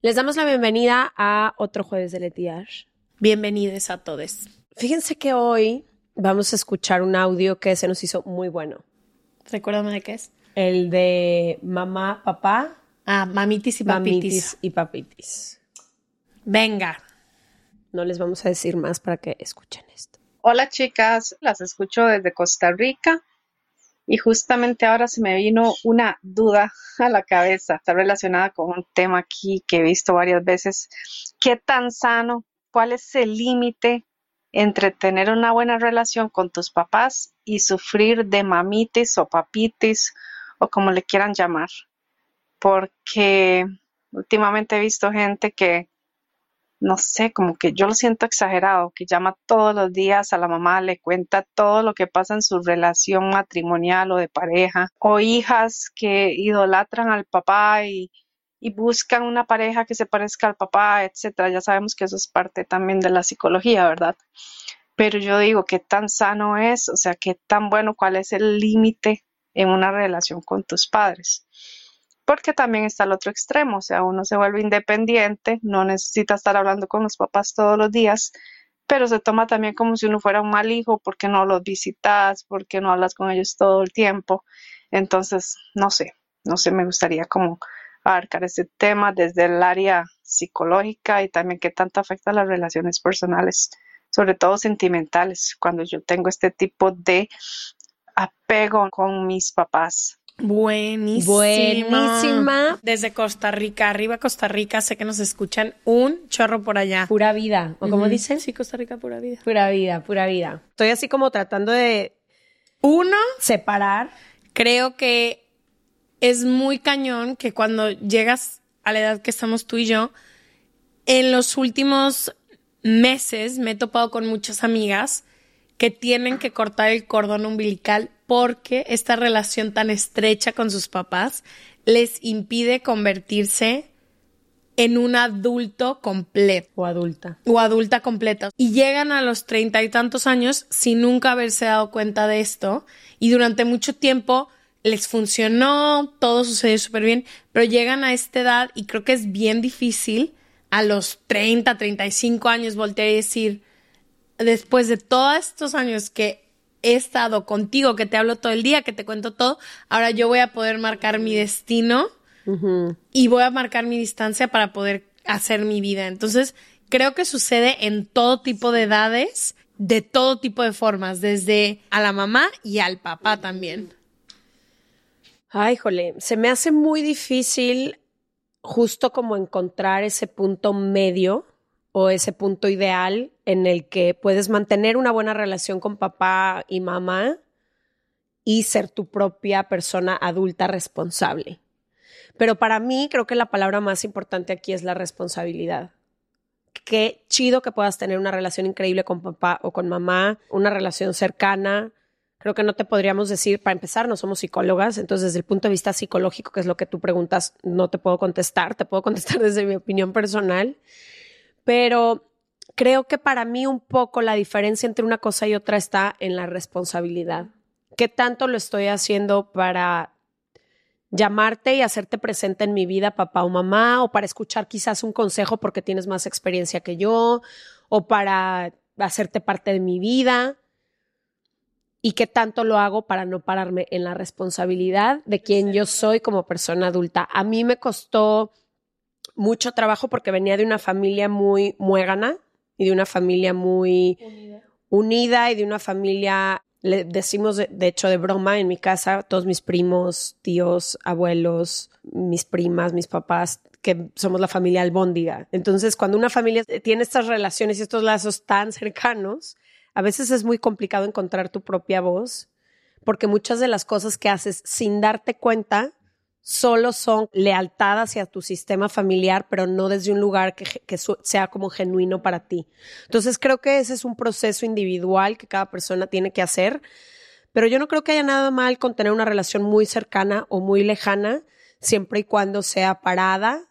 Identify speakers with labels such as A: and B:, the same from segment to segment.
A: Les damos la bienvenida a otro jueves de Letiage.
B: Bienvenidos a todos.
A: Fíjense que hoy vamos a escuchar un audio que se nos hizo muy bueno.
B: Recuérdame de qué es.
A: El de mamá, papá.
B: Ah, mamitis y papitis.
A: Mamitis y papitis.
B: Venga.
A: No les vamos a decir más para que escuchen esto.
C: Hola chicas, las escucho desde Costa Rica y justamente ahora se me vino una duda a la cabeza, está relacionada con un tema aquí que he visto varias veces. ¿Qué tan sano? ¿Cuál es el límite entre tener una buena relación con tus papás y sufrir de mamitis o papitis o como le quieran llamar? Porque últimamente he visto gente que no sé, como que yo lo siento exagerado, que llama todos los días a la mamá, le cuenta todo lo que pasa en su relación matrimonial o de pareja, o hijas que idolatran al papá y, buscan una pareja que se parezca al papá, etcétera. Ya sabemos que eso es parte también de la psicología, ¿verdad? Pero yo digo, ¿qué tan sano es? O sea, ¿qué tan bueno? ¿Cuál es el límite en una relación con tus padres? Porque también está el otro extremo, o sea, uno se vuelve independiente, no necesita estar hablando con los papás todos los días, pero se toma también como si uno fuera un mal hijo porque no los visitas, porque no hablas con ellos todo el tiempo. Entonces, no sé, no sé, me gustaría como abarcar ese tema desde el área psicológica y también qué tanto afecta a las relaciones personales, sobre todo sentimentales, cuando yo tengo este tipo de apego con mis papás.
B: Buenísima.
A: Buenísima.
B: Desde Costa Rica, arriba Costa Rica, sé que nos escuchan un chorro por allá.
A: Pura vida, ¿o como dicen?
B: Sí, Costa Rica, pura vida.
A: Pura vida, pura vida. Estoy así como tratando de
B: Uno,
A: separar.
B: creo que es muy cañón que cuando llegas a la edad que estamos tú y yo, en los últimos meses me he topado con muchas amigas que tienen que cortar el cordón umbilical porque esta relación tan estrecha con sus papás les impide convertirse en un adulto completo
A: O adulta.
B: o adulta completa. Y llegan a los treinta y tantos años sin nunca haberse dado cuenta de esto. Y durante mucho tiempo les funcionó, todo sucedió súper bien, pero llegan a esta edad y creo que es bien difícil a los 30, 35 años voltear y decir, después de todos estos años que he estado contigo, que te hablo todo el día, que te cuento todo, ahora yo voy a poder marcar mi destino y voy a marcar mi distancia para poder hacer mi vida. Entonces, creo que sucede en todo tipo de edades, de todo tipo de formas, desde a la mamá y al papá también.
A: Ay, jole, se me hace muy difícil justo como encontrar ese punto medio o ese punto ideal en el que puedes mantener una buena relación con papá y mamá y ser tu propia persona adulta responsable. Pero para mí creo que la palabra más importante aquí es la responsabilidad. Qué chido que puedas tener una relación increíble con papá o con mamá, una relación cercana, Creo que no te podríamos decir, para empezar, no somos psicólogas, entonces desde el punto de vista psicológico, que es lo que tú preguntas, no te puedo contestar, te puedo contestar desde mi opinión personal, pero creo que para mí un poco la diferencia entre una cosa y otra está en la responsabilidad. ¿Qué tanto lo estoy haciendo para llamarte y hacerte presente en mi vida, papá o mamá, o para escuchar quizás un consejo porque tienes más experiencia que yo, o para hacerte parte de mi vida? y qué tanto lo hago para no pararme en la responsabilidad de quien yo soy como persona adulta. A mí me costó mucho trabajo porque venía de una familia muy muégana y de una familia muy unida, y de una familia, le decimos de, de, hecho de broma en mi casa, todos mis primos, tíos, abuelos, mis primas, mis papás, que somos la familia albóndiga. Entonces, cuando una familia tiene estas relaciones y estos lazos tan cercanos, a veces es muy complicado encontrar tu propia voz, porque muchas de las cosas que haces sin darte cuenta solo son lealtad hacia tu sistema familiar, pero no desde un lugar que, sea como genuino para ti. Entonces creo que ese es un proceso individual que cada persona tiene que hacer, pero yo no creo que haya nada mal con tener una relación muy cercana o muy lejana, siempre y cuando sea parada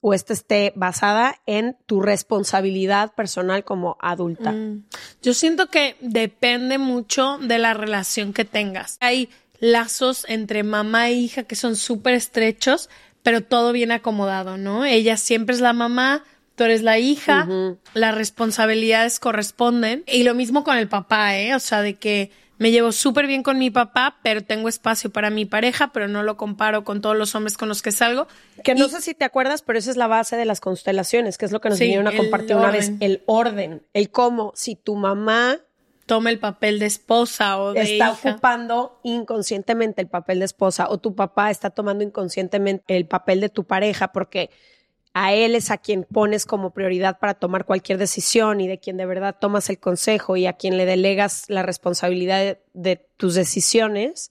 A: o esta esté basada en tu responsabilidad personal como adulta. Mm.
B: Yo siento que depende mucho de la relación que tengas. Hay lazos entre mamá e hija que son súper estrechos, pero todo bien acomodado, ¿no? Ella siempre es la mamá, tú eres la hija, las responsabilidades corresponden. Y lo mismo con el papá, ¿eh? O sea, de que me llevo súper bien con mi papá, pero tengo espacio para mi pareja, pero no lo comparo con todos los hombres con los que salgo.
A: Que no sé si te acuerdas, pero esa es la base de las constelaciones, que es lo que nos vinieron a compartir una vez, el orden, el cómo, si tu mamá
B: toma el papel de esposa o de
A: está ocupando inconscientemente el papel de esposa o tu papá está tomando inconscientemente el papel de tu pareja porque a él es a quien pones como prioridad para tomar cualquier decisión y de quien de verdad tomas el consejo y a quien le delegas la responsabilidad de, tus decisiones,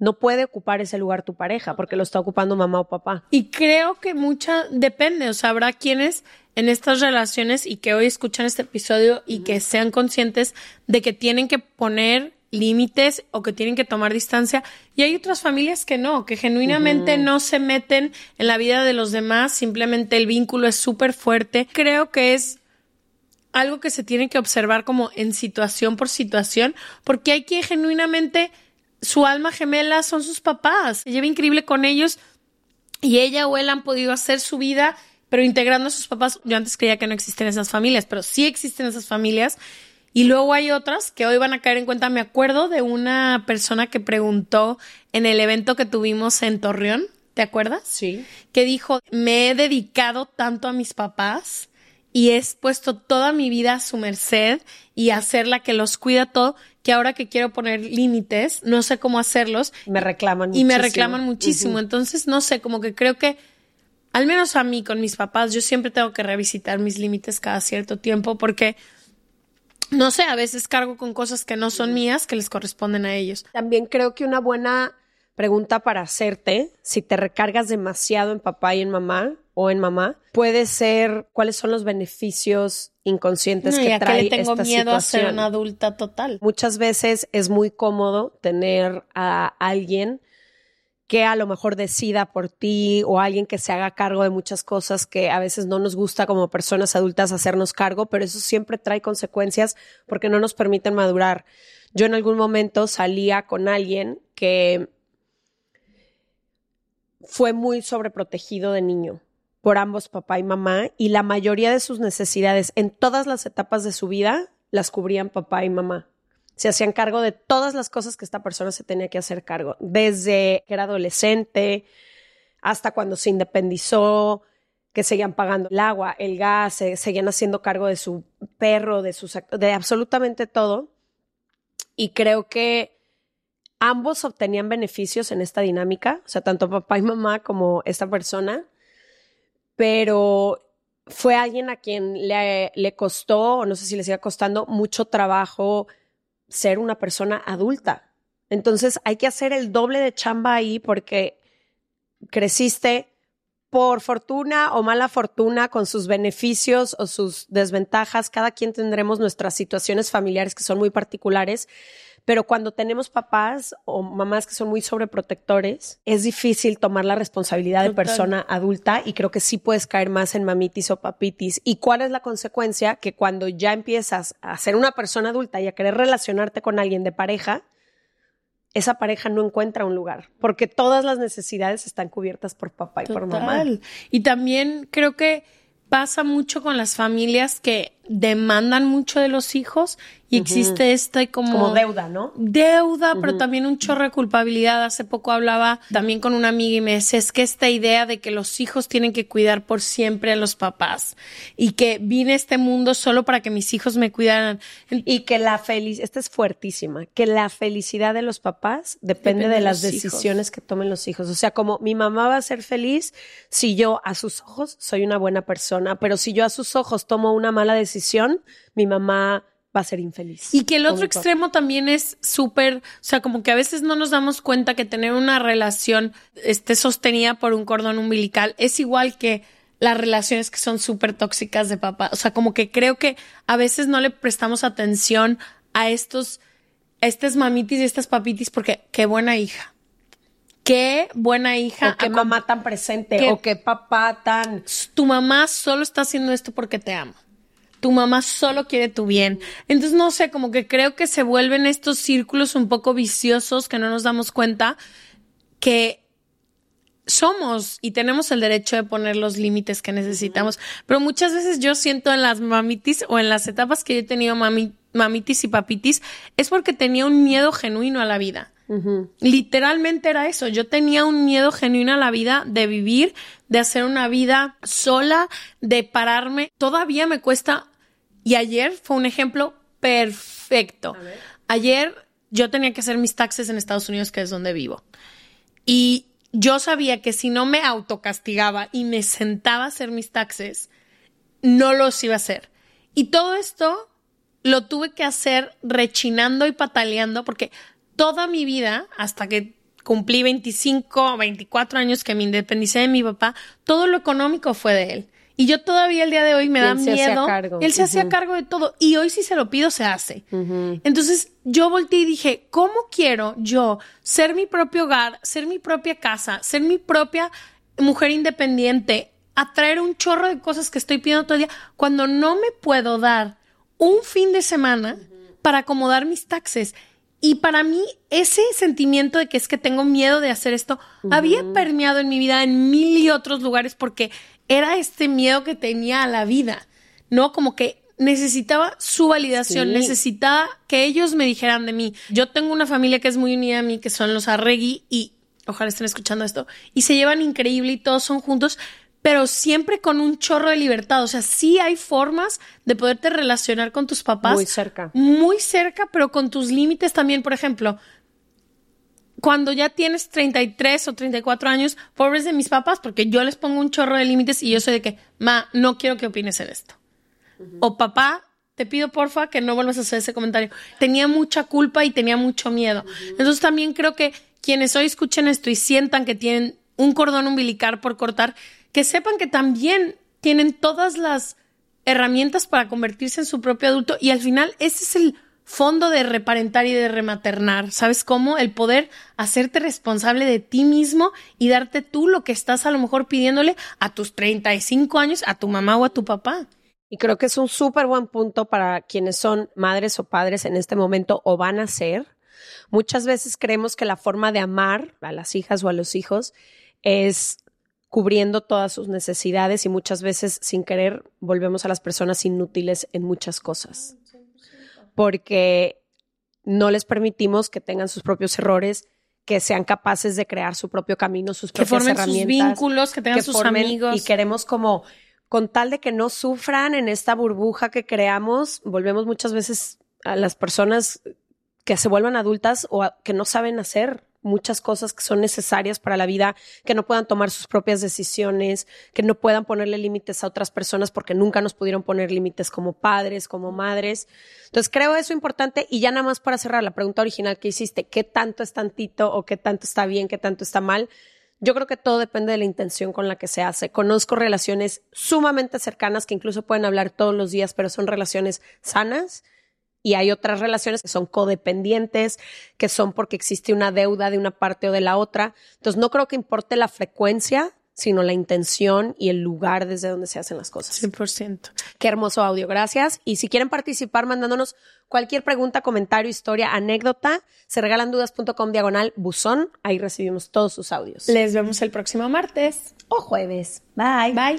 A: no puede ocupar ese lugar tu pareja porque lo está ocupando mamá o papá.
B: Y creo que mucha depende, o sea, habrá quienes en estas relaciones y que hoy escuchan este episodio y que sean conscientes de que tienen que poner límites o que tienen que tomar distancia. Y hay otras familias que no, que genuinamente no se meten en la vida de los demás, simplemente el vínculo es súper fuerte. Creo que es algo que se tiene que observar como en situación por situación, porque hay que genuinamente su alma gemela son sus papás. Se lleva increíble con ellos y ella o él han podido hacer su vida, pero integrando a sus papás. Yo antes creía que no existen esas familias, pero sí existen esas familias y luego hay otras que hoy van a caer en cuenta. Me acuerdo de una persona que preguntó en el evento que tuvimos en Torreón, ¿te acuerdas?
A: Sí.
B: Que dijo, me he dedicado tanto a mis papás y he puesto toda mi vida a su merced y a ser la que los cuida todo, que ahora que quiero poner límites, no sé cómo hacerlos.
A: Me reclaman
B: muchísimo. Y me reclaman muchísimo. Entonces, no sé, como que creo que, al menos a mí con mis papás, yo siempre tengo que revisitar mis límites cada cierto tiempo porque no sé, a veces cargo con cosas que no son mías, que les corresponden a ellos.
A: También creo que una buena pregunta para hacerte, si te recargas demasiado en papá y en mamá o en mamá, puede ser cuáles son los beneficios inconscientes que trae
B: le tengo miedo a ser una adulta total.
A: Muchas veces es muy cómodo tener a alguien que a lo mejor decida por ti o alguien que se haga cargo de muchas cosas que a veces no nos gusta como personas adultas hacernos cargo, pero eso siempre trae consecuencias porque no nos permiten madurar. Yo en algún momento salía con alguien que fue muy sobreprotegido de niño por ambos papá y mamá y la mayoría de sus necesidades en todas las etapas de su vida las cubrían papá y mamá se hacían cargo de todas las cosas que esta persona se tenía que hacer cargo, desde que era adolescente hasta cuando se independizó, que seguían pagando el agua, el gas, se, seguían haciendo cargo de su perro, de, sus, de absolutamente todo. Y creo que ambos obtenían beneficios en esta dinámica, o sea, tanto papá y mamá como esta persona, pero fue alguien a quien le, costó, o no sé si le siga costando, mucho trabajo ser una persona adulta. Entonces hay que hacer el doble de chamba ahí porque creciste por fortuna o mala fortuna con sus beneficios o sus desventajas. Cada quien tendremos nuestras situaciones familiares que son muy particulares, pero cuando tenemos papás o mamás que son muy sobreprotectores, es difícil tomar la responsabilidad de persona adulta y creo que sí puedes caer más en mamitis o papitis. ¿Y cuál es la consecuencia? Que cuando ya empiezas a ser una persona adulta y a querer relacionarte con alguien de pareja, esa pareja no encuentra un lugar, porque todas las necesidades están cubiertas por papá y por mamá.
B: Y también creo que pasa mucho con las familias que demandan mucho de los hijos y existe esta como...
A: Como deuda, ¿no?
B: Deuda, pero también un chorro de culpabilidad. Hace poco hablaba también con una amiga y me decía, es que esta idea de que los hijos tienen que cuidar por siempre a los papás y que vine a este mundo solo para que mis hijos me cuidaran.
A: Y que la felicidad, esta es fuertísima, que la felicidad de los papás depende, de, las decisiones que tomen los hijos. O sea, como mi mamá va a ser feliz si yo a sus ojos soy una buena persona, pero si yo a sus ojos tomo una mala decisión, mi mamá va a ser infeliz.
B: Y que el otro extremo también es súper, o sea, como que a veces no nos damos cuenta que tener una relación esté sostenida por un cordón umbilical es igual que las relaciones que son súper tóxicas de papá. O sea, como que creo que a veces no le prestamos atención a estos, a estas mamitis y estas papitis porque qué buena hija. Qué buena hija.
A: O qué mamá tan presente. o qué papá tan.
B: Tu mamá solo está haciendo esto porque te ama tu mamá solo quiere tu bien. Entonces, no sé, como que creo que se vuelven estos círculos un poco viciosos que no nos damos cuenta que somos y tenemos el derecho de poner los límites que necesitamos. Pero muchas veces yo siento en las mamitis o en las etapas que yo he tenido mamitis y papitis, es porque tenía un miedo genuino a la vida. Literalmente era eso. Yo tenía un miedo genuino a la vida de vivir, de hacer una vida sola, de pararme. Todavía me cuesta y ayer fue un ejemplo perfecto. Ayer yo tenía que hacer mis taxes en Estados Unidos, que es donde vivo. Y yo sabía que si no me autocastigaba y me sentaba a hacer mis taxes, no los iba a hacer. Y todo esto lo tuve que hacer rechinando y pataleando porque toda mi vida, hasta que cumplí 25 o 24 años que me independicé de mi papá, todo lo económico fue de él. Y yo todavía el día de hoy me da miedo. Él se hacía cargo de todo. Y hoy si se lo pido, se hace. Entonces yo volteé y dije, ¿cómo quiero yo ser mi propio hogar, ser mi propia casa, ser mi propia mujer independiente, atraer un chorro de cosas que estoy pidiendo todo el día, cuando no me puedo dar un fin de semana para acomodar mis taxes? Y para mí, ese sentimiento de que es que tengo miedo de hacer esto, había permeado en mi vida en mil y otros lugares porque era este miedo que tenía a la vida, ¿no? Como que necesitaba su validación, necesitaba que ellos me dijeran de mí. Yo tengo una familia que es muy unida a mí, que son los Arregui, y ojalá estén escuchando esto, y se llevan increíble y todos son juntos, pero siempre con un chorro de libertad. O sea, sí hay formas de poderte relacionar con tus papás.
A: Muy cerca.
B: Muy cerca, pero con tus límites también. Por ejemplo, cuando ya tienes 33 o 34 años, pobres de mis papás, porque yo les pongo un chorro de límites y yo soy de que, ma, no quiero que opines en esto. O papá, te pido porfa que no vuelvas a hacer ese comentario. Tenía mucha culpa y tenía mucho miedo. Entonces también creo que quienes hoy escuchen esto y sientan que tienen un cordón umbilical por cortar, que sepan que también tienen todas las herramientas para convertirse en su propio adulto y al final ese es el fondo de reparentar y de rematernar. ¿Sabes cómo? El poder hacerte responsable de ti mismo y darte tú lo que estás a lo mejor pidiéndole a tus 35 años a tu mamá o a tu papá.
A: Y creo que es un súper buen punto para quienes son madres o padres en este momento o van a ser. Muchas veces creemos que la forma de amar a las hijas o a los hijos es cubriendo todas sus necesidades y muchas veces sin querer volvemos a las personas inútiles en muchas cosas. Porque no les permitimos que tengan sus propios errores, que sean capaces de crear su propio camino, sus propias
B: que formen
A: herramientas,
B: sus vínculos, que tengan sus amigos.
A: y queremos como con tal de que no sufran en esta burbuja que creamos, volvemos muchas veces a las personas que se vuelvan adultas o que no saben hacer muchas cosas que son necesarias para la vida, que no puedan tomar sus propias decisiones, que no puedan ponerle límites a otras personas porque nunca nos pudieron poner límites como padres, como madres. Entonces creo eso importante y ya nada más para cerrar la pregunta original que hiciste, ¿qué tanto es tantito o qué tanto está bien, qué tanto está mal? Yo creo que todo depende de la intención con la que se hace. Conozco relaciones sumamente cercanas que incluso pueden hablar todos los días, pero son relaciones sanas y hay otras relaciones que son codependientes, que son porque existe una deuda de una parte o de la otra. Entonces, no creo que importe la frecuencia, sino la intención y el lugar desde donde se hacen las cosas.
B: 100%.
A: Qué hermoso audio, gracias. Y si quieren participar mandándonos cualquier pregunta, comentario, historia, anécdota, se regalan dudas.com diagonal buzón. Ahí recibimos todos sus audios.
B: Les vemos el próximo martes
A: o jueves. Bye.
B: Bye.